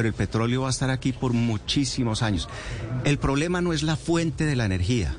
Pero el petróleo va a estar aquí por muchísimos años. El problema no es la fuente de la energía,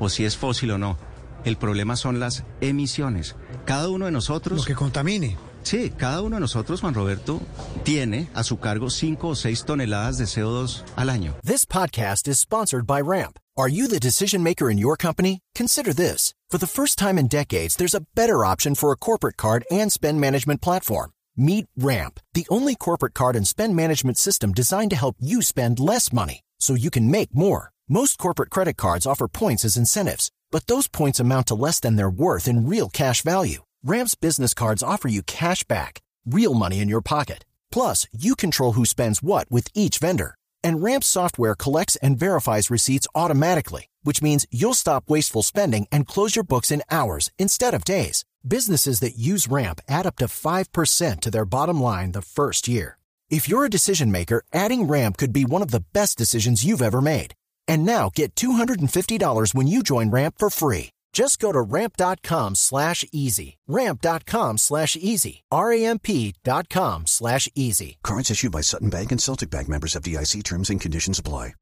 o si es fósil o no. El problema son las emisiones. Cada uno de nosotros... Lo que contamine. Sí, cada uno de nosotros, Juan Roberto, tiene a su cargo 5 o 6 toneladas de CO2 al año. This podcast is sponsored by Ramp. Are you the decision maker in your company? Consider this. For the first time in decades, there's a better option for a corporate card and spend management platform. Meet Ramp, the only corporate card and spend management system designed to help you spend less money so you can make more. Most corporate credit cards offer points as incentives, but those points amount to less than their worth in real cash value. Ramp's business cards offer you cash back, real money in your pocket. Plus, you control who spends what with each vendor. And Ramp's software collects and verifies receipts automatically, which means you'll stop wasteful spending and close your books in hours instead of days. Businesses that use Ramp add up to 5% to their bottom line the first year. If you're a decision maker, adding Ramp could be one of the best decisions you've ever made. And now get $250 when you join Ramp for free. Just go to ramp.com slash easy. Ramp.com slash easy. R-A-M-P dot com slash easy. Cards issued by Sutton Bank and Celtic Bank members of FDIC terms and conditions apply.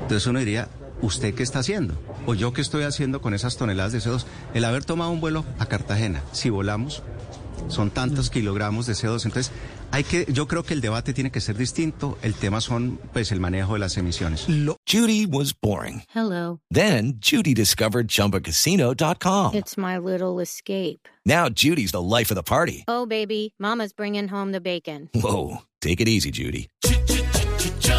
Entonces uno diría, ¿usted qué está haciendo? ¿O yo qué estoy haciendo con esas toneladas de CO2? El haber tomado un vuelo a Cartagena, si volamos, son tantos kilogramos de CO2. Entonces, hay que, yo creo que el debate tiene que ser distinto. El tema son, pues, el manejo de las emisiones. Judy was boring. Hello. Then Judy discovered ChumbaCasino.com. It's my little escape. Now Judy's the life of the party. Oh, baby, Mama's bringing home the bacon. Whoa, take it easy, Judy.